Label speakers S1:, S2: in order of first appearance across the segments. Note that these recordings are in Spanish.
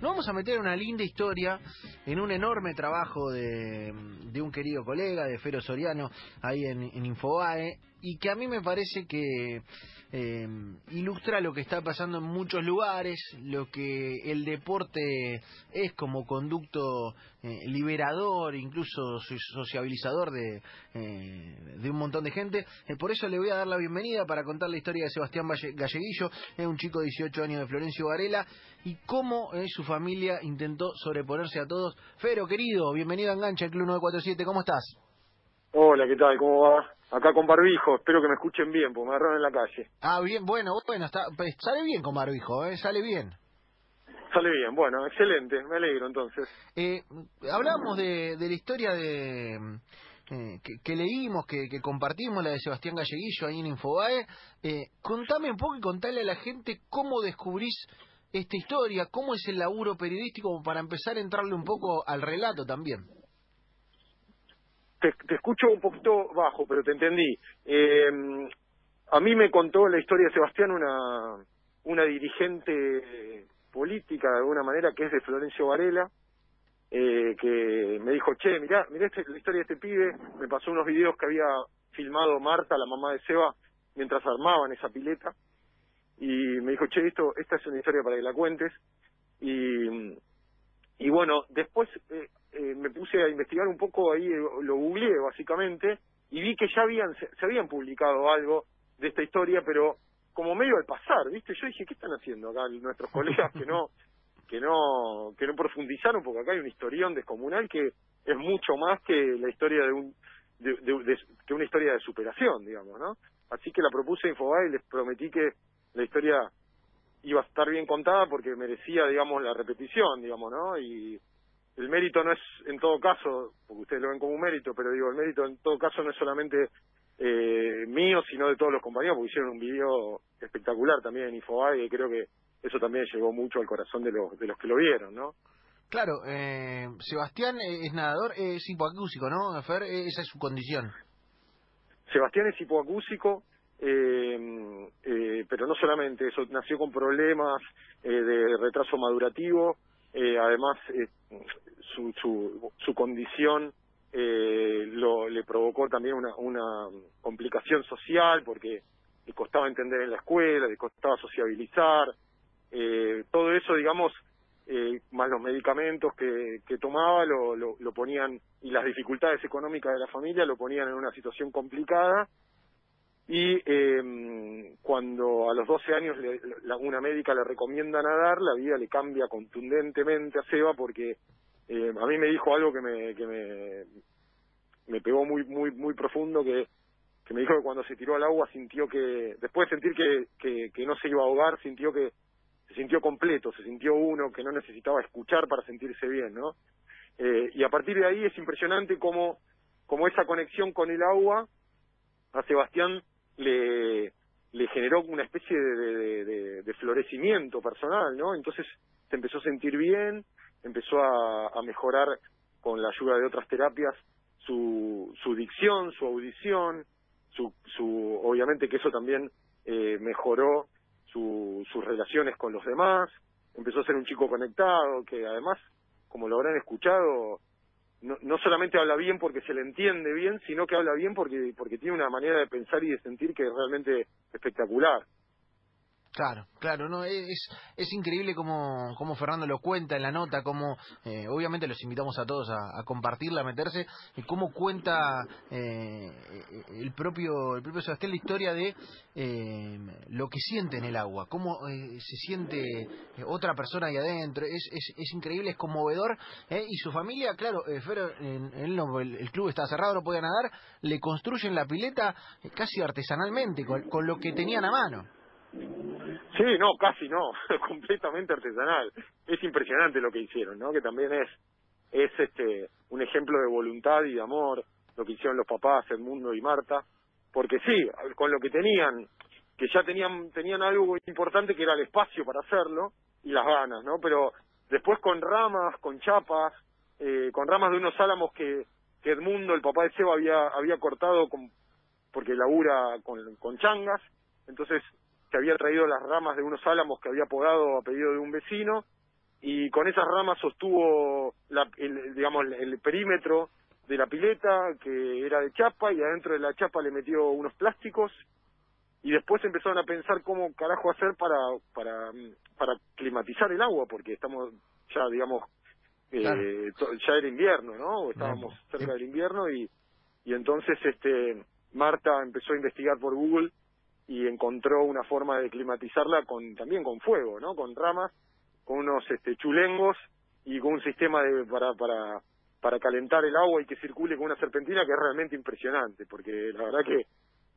S1: nos vamos a meter una linda historia, en un enorme trabajo de, de un querido colega, de Fero Soriano, ahí en, en Infobae, y que a mí me parece que eh, ilustra lo que está pasando en muchos lugares, lo que el deporte es como conducto eh, liberador, incluso sociabilizador de, eh, de un montón de gente. Eh, por eso le voy a dar la bienvenida para contar la historia de Sebastián Galleguillo, es un chico de 18 años de Florencio Varela, y cómo su familia intentó sobreponerse a todos. Fero, querido, bienvenido a Engancha, el Club 947, ¿cómo estás?
S2: Hola, ¿qué tal? ¿Cómo va? Acá con barbijo, espero que me escuchen bien, porque me agarraron en la calle.
S1: Ah, bien, bueno, bueno, está, pues, sale bien con barbijo, ¿eh? Sale bien.
S2: Sale bien, bueno, excelente, me alegro entonces.
S1: Eh, hablamos de, de la historia de eh, que, leímos, que, que, compartimos, la de Sebastián Galleguillo ahí en Infobae. Eh, contame un poco y contale a la gente cómo descubrís esta historia, cómo es el laburo periodístico para empezar a entrarle un poco al relato también
S2: te, escucho un poquito bajo, pero te entendí. Eh, a mí me contó la historia de Sebastián una, una dirigente política, de alguna manera, que es de Florencio Varela, eh, que me dijo, che, mirá, mirá este, la historia de este pibe, me pasó unos videos que había filmado Marta, la mamá de Seba, mientras armaban esa pileta, y me dijo, che, esto, esta es una historia para que la cuentes, y, y bueno, después eh, eh, me puse a investigar un poco ahí, eh, lo googleé básicamente, y vi que ya habían, se, habían publicado algo de esta historia, pero como medio al pasar, ¿viste? Yo dije, ¿qué están haciendo acá nuestros colegas que no que no que no profundizaron? Porque acá hay una historión descomunal que es mucho más que la historia de un de, de, que una historia de superación, digamos, ¿no? Así que la propuse a Infobae y les prometí que la historia iba a estar bien contada porque merecía, digamos, la repetición, digamos, ¿no? Y el mérito no es en todo caso, porque ustedes lo ven como un mérito, pero digo, el mérito en todo caso no es solamente eh, mío, sino de todos los compañeros, porque hicieron un video espectacular también en Infobae, y creo que eso también llegó mucho al corazón de los, de los que lo vieron, ¿no?
S1: Claro, eh, Sebastián es nadador, es hipoacúsico, ¿no, Fer? Esa es su condición.
S2: Sebastián es hipoacúsico, eh, eh, pero no solamente eso, nació con problemas eh, de retraso madurativo, eh, además eh, su, su, su condición eh, lo, le provocó también una, una complicación social porque le costaba entender en la escuela, le costaba sociabilizar, eh, todo eso, digamos, eh, más los medicamentos que, que tomaba lo, lo, lo, ponían y las dificultades económicas de la familia lo ponían en una situación complicada y eh, cuando a los 12 años le, la, una médica le recomienda nadar, la vida le cambia contundentemente a Seba porque eh, a mí me dijo algo que me que me, me pegó muy muy muy profundo que que me dijo que cuando se tiró al agua sintió que después de sentir que, que, que no se iba a ahogar sintió que se sintió completo se sintió uno que no necesitaba escuchar para sentirse bien no eh, y a partir de ahí es impresionante cómo cómo esa conexión con el agua a Sebastián le, generó una especie de, de, de, florecimiento personal, ¿no? Entonces se empezó a sentir bien, empezó a, a mejorar con la ayuda de otras terapias su, su dicción, su audición, su, su obviamente que eso también eh, mejoró su, sus relaciones con los demás, empezó a ser un chico conectado, que además, como lo habrán escuchado, no, no solamente habla bien porque se le entiende bien, sino que habla bien porque, porque tiene una manera de pensar y de sentir que es realmente espectacular.
S1: Claro, claro, no es es increíble como, como Fernando lo cuenta en la nota, como eh, obviamente los invitamos a todos a, compartirla, a meterse, y cómo cuenta eh, el propio el propio Sebastián la historia de eh, lo que siente en el agua, cómo eh, se siente eh, otra persona ahí adentro, es, es, increíble, es conmovedor, eh, y su familia, claro, eh, en, en el, el, club está cerrado, no podía nadar, le construyen la pileta casi artesanalmente, con, con lo que tenían a mano.
S2: Sí, no, casi no, completamente artesanal. Es impresionante lo que hicieron, ¿no? Que también es es este un ejemplo de voluntad y de amor lo que hicieron los papás Edmundo y Marta, porque sí, con lo que tenían, que ya tenían tenían algo importante que era el espacio para hacerlo y las ganas, ¿no? Pero después con ramas, con chapas, eh, con ramas de unos álamos que, que Edmundo, el papá de Seba, había había cortado con, porque labura con, con changas, entonces que había traído las ramas de unos álamos que había podado a pedido de un vecino y con esas ramas sostuvo, la, el, digamos, el perímetro de la pileta que era de chapa y adentro de la chapa le metió unos plásticos y después empezaron a pensar cómo carajo hacer para para para climatizar el agua porque estamos ya digamos eh, ya era invierno no estábamos cerca del invierno y y entonces este Marta empezó a investigar por Google y encontró una forma de climatizarla con también con fuego no con ramas con unos este chulengos y con un sistema de para para para calentar el agua y que circule con una serpentina que es realmente impresionante porque la verdad que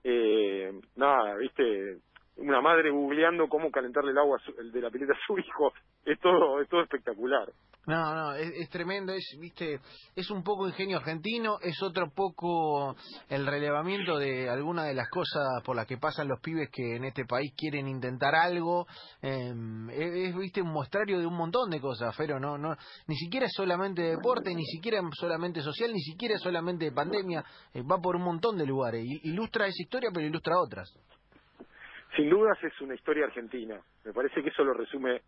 S2: eh, nada, viste, una madre googleando cómo calentarle el agua de la pileta a su hijo, es todo, es todo espectacular.
S1: No, no, es, tremendo, es, viste, es un poco ingenio argentino, es otro poco el relevamiento de algunas de las cosas por las que pasan los pibes que en este país quieren intentar algo, em, es, viste, un muestrario de un montón de cosas, pero no, no, ni siquiera es solamente deporte, ni siquiera es solamente social, ni siquiera es solamente pandemia, eh, va por un montón de lugares, ilustra esa historia pero ilustra otras.
S2: Sin dudas es una historia argentina. Me parece que eso lo resume,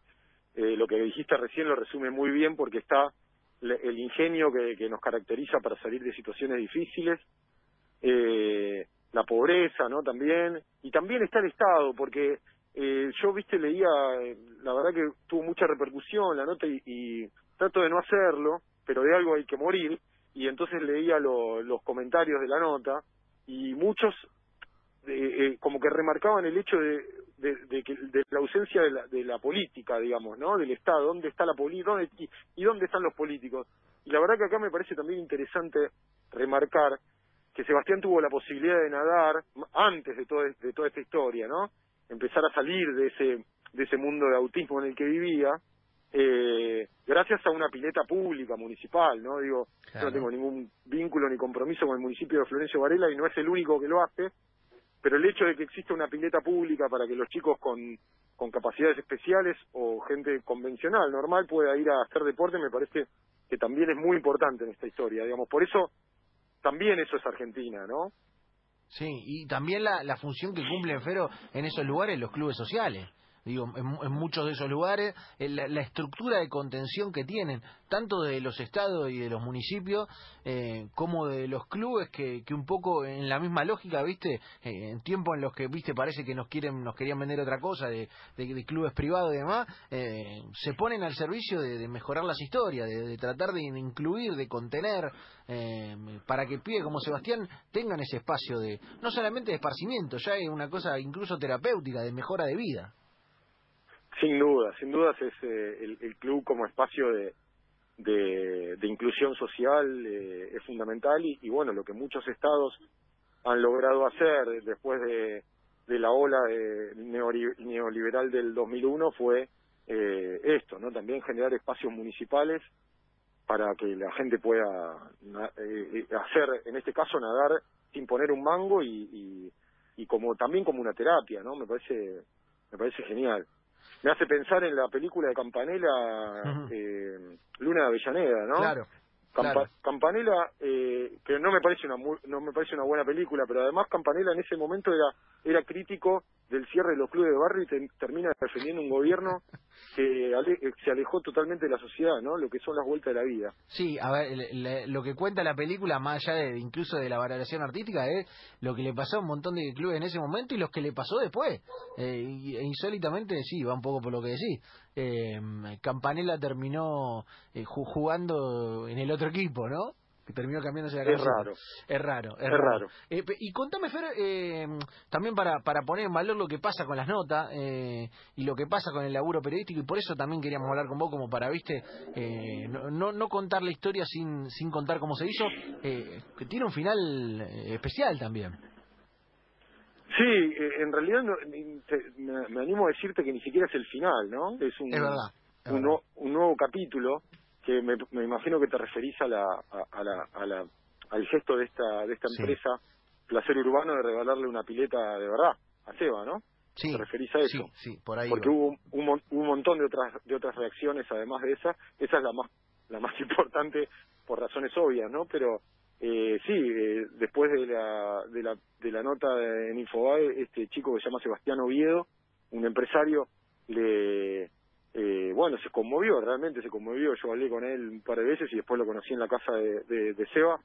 S2: eh, lo que dijiste recién lo resume muy bien porque está el ingenio que, nos caracteriza para salir de situaciones difíciles, eh, la pobreza, ¿no? También, y también está el Estado, porque eh, yo, viste, leía, la verdad que tuvo mucha repercusión la nota y, trato de no hacerlo, pero de algo hay que morir, y entonces leía los comentarios de la nota, y muchos eh, como que remarcaban el hecho de, de, que, de la ausencia de la, de la, política, digamos, ¿no? Del Estado, dónde está la política y, y, dónde están los políticos. Y la verdad que acá me parece también interesante remarcar que Sebastián tuvo la posibilidad de nadar antes de, todo, de toda esta historia, ¿no? Empezar a salir de ese, de ese mundo de autismo en el que vivía, eh, gracias a una pileta pública municipal, ¿no? Digo, yo no tengo ningún vínculo ni compromiso con el municipio de Florencio Varela y no es el único que lo hace, pero el hecho de que exista una pileta pública para que los chicos con, capacidades especiales o gente convencional, normal, pueda ir a hacer deporte, me parece que también es muy importante en esta historia, digamos. Por eso, también eso es Argentina, ¿no?
S1: Sí, y también la, la función que cumple Fero en esos lugares los clubes sociales digo, en, muchos de esos lugares, eh, la, estructura de contención que tienen, tanto de los estados y de los municipios, eh, como de los clubes, que, que un poco en la misma lógica, viste, eh, en tiempos en los que, viste, parece que nos quieren, nos querían vender otra cosa, de, de, clubes privados y demás, se ponen al servicio de, mejorar las historias, de, tratar de incluir, de contener, para que pie como Sebastián tengan ese espacio de, no solamente de esparcimiento, ya es una cosa incluso terapéutica, de mejora de vida.
S2: Sin duda, sin dudas es eh, el, club como espacio de, de, inclusión social eh, es fundamental y, bueno, lo que muchos estados han logrado hacer después de, de la ola de neoliberal del 2001 fue eh, esto, ¿no? También generar espacios municipales para que la gente pueda hacer, en este caso, nadar sin poner un mango y, y, y como también como una terapia, ¿no? Me parece me parece genial me hace pensar en la película de Campanella, eh, Luna de Avellaneda, ¿no?
S1: Claro.
S2: Campanella, eh, que no me parece una no me parece una buena película, pero además Campanella en ese momento era era crítico del cierre de los clubes de barrio y termina defendiendo un gobierno que se alejó totalmente de la sociedad, ¿no? Lo que son las vueltas de la vida.
S1: Sí, a ver, lo que cuenta la película, más allá de incluso de la valoración artística, es lo que le pasó a un montón de clubes en ese momento y los que le pasó después. Eh, e insólitamente, sí, va un poco por lo que decís. Eh, Campanella terminó eh, jugando en el otro equipo, ¿no? que terminó cambiándose la
S2: Es raro.
S1: Es raro,
S2: es, raro.
S1: Eh, y contame, Fer, eh, también para, para poner en valor lo que pasa con las notas eh, y lo que pasa con el laburo periodístico, y por eso también queríamos hablar con vos, como para, viste, eh, no, no contar la historia sin, sin contar cómo se hizo, que tiene un final especial también.
S2: Sí, en realidad me, animo a decirte que ni siquiera es el final, ¿no? Es un, un, un nuevo capítulo que me, me, imagino que te referís a la, a, la, a la, al gesto de esta, de esta empresa, Placer Urbano, de regalarle una pileta de verdad a Seba, ¿no?
S1: Sí,
S2: ¿Te referís a eso?
S1: Sí, sí por ahí.
S2: Porque hubo un, un, montón de otras, de otras reacciones además de esa. Esa es la más, la más importante por razones obvias, ¿no? Pero eh, sí, eh, después de la, de, la, de la nota en Infobae, este chico que se llama Sebastián Oviedo, un empresario, le eh, bueno, se conmovió, realmente se conmovió. Yo hablé con él un par de veces y después lo conocí en la casa de, de, Seba.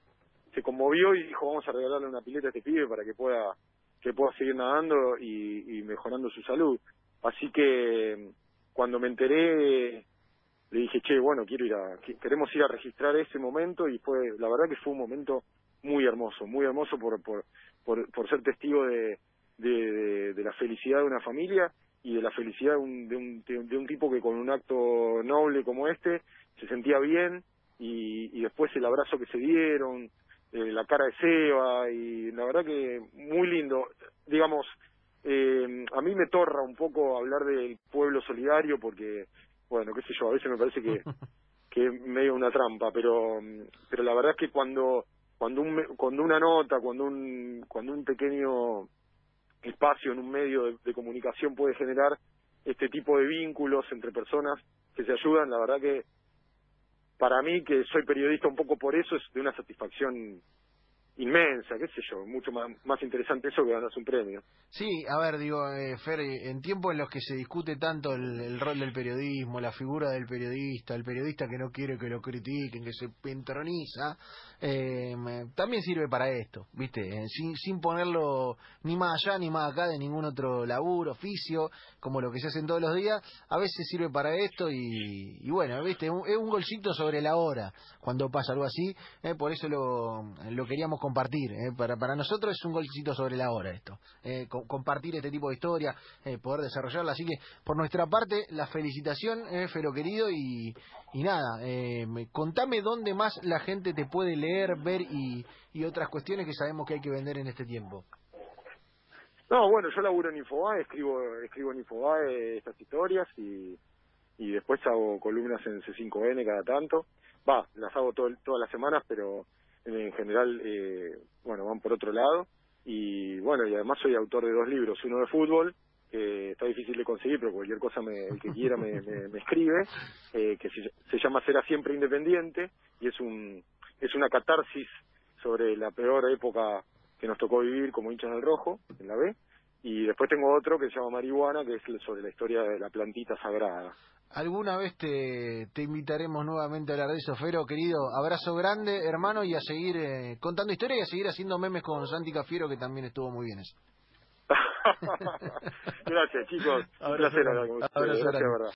S2: Se conmovió y dijo, vamos a regalarle una pileta a este pibe para que pueda que pueda seguir nadando y, y mejorando su salud. Así que cuando me enteré le dije, che, bueno, quiero ir a, queremos ir a registrar ese momento y fue, la verdad que fue un momento muy hermoso, muy hermoso por, por, por, por ser testigo de, de, la felicidad de una familia y de la felicidad de un, de un, de un tipo que con un acto noble como este se sentía bien y, y después el abrazo que se dieron, eh, la cara de Seba y la verdad que muy lindo. Digamos, eh, a mí me torra un poco hablar del pueblo solidario porque, bueno, qué sé yo, a veces me parece que, que es medio una trampa, pero, pero la verdad es que cuando, cuando, un, cuando una nota, cuando un, cuando un pequeño espacio en un medio de, comunicación puede generar este tipo de vínculos entre personas que se ayudan, la verdad que para mí, que soy periodista un poco por eso, es de una satisfacción inmensa, qué sé yo, mucho más, más interesante eso que ganarse un premio.
S1: Sí, a ver, digo, eh, Fer, en tiempos en los que se discute tanto el, rol del periodismo, la figura del periodista, el periodista que no quiere que lo critiquen, que se entroniza, eh, también sirve para esto, ¿viste? Eh, sin, sin ponerlo ni más allá ni más acá de ningún otro laburo, oficio, como lo que se hacen todos los días, a veces sirve para esto y, y bueno, ¿viste? Es un, golcito sobre la hora cuando pasa algo así, eh, por eso lo, lo queríamos compartir. Eh. Para, para nosotros es un golcito sobre la hora esto. Eh, compartir este tipo de historia, eh, poder desarrollarla. Así que, por nuestra parte, la felicitación, Fero querido, y, y nada, contame dónde más la gente te puede leer, ver y, y otras cuestiones que sabemos que hay que vender en este tiempo.
S2: No, bueno, yo laburo en Infobae, escribo, escribo en Infobae estas historias y, y después hago columnas en C5N cada tanto. Va, las hago todo, todas las semanas, pero en general, eh, bueno, van por otro lado. Y bueno, y además soy autor de dos libros, uno de fútbol, que está difícil de conseguir, pero cualquier cosa me, que quiera me, me, escribe, eh, que se, se, llama Será siempre independiente, y es un es una catarsis sobre la peor época que nos tocó vivir como hinchas del rojo, en la B, y después tengo otro que se llama Marihuana, que es sobre la historia de la plantita sagrada.
S1: Alguna vez te, te invitaremos nuevamente a hablar de eso, Fero, querido. Abrazo grande, hermano, y a seguir eh, contando historias y a seguir haciendo memes con Santi Cafiero, que también estuvo muy bien eso.
S2: Gracias, chicos. Un placer hablar con ustedes. Gracias, verdad.